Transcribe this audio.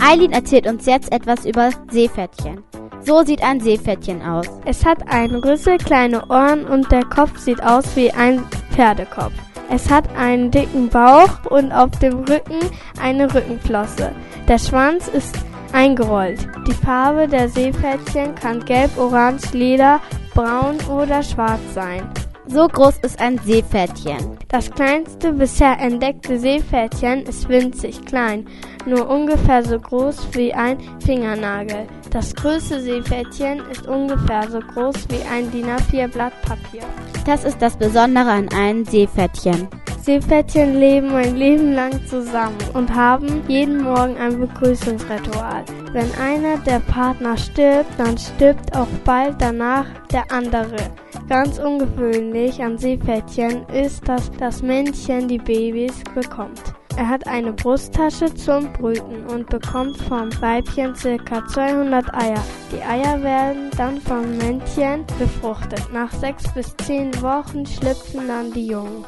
Eileen erzählt uns jetzt etwas über Seepferdchen. So sieht ein Seepferdchen aus. Es hat einen Rüssel, kleine Ohren und der Kopf sieht aus wie ein Pferdekopf. Es hat einen dicken Bauch und auf dem Rücken eine Rückenflosse. Der Schwanz ist eingerollt. Die Farbe der Seepferdchen kann gelb, orange, lila, braun oder schwarz sein. So groß ist ein Seepferdchen. Das kleinste bisher entdeckte Seepferdchen ist winzig klein, nur ungefähr so groß wie ein Fingernagel. Das größte Seepferdchen ist ungefähr so groß wie ein DIN A4 Blatt Papier. Das ist das Besondere an einem Seepferdchen. Seepferdchen leben ein Leben lang zusammen und haben jeden Morgen ein Begrüßungsritual. Wenn einer der Partner stirbt, dann stirbt auch bald danach der andere. Ganz ungewöhnlich an Seepferdchen ist, dass das Männchen die Babys bekommt. Er hat eine Brusttasche zum Brüten und bekommt vom Weibchen ca. 200 Eier. Die Eier werden dann vom Männchen befruchtet. Nach sechs bis zehn Wochen schlüpfen dann die Jungen.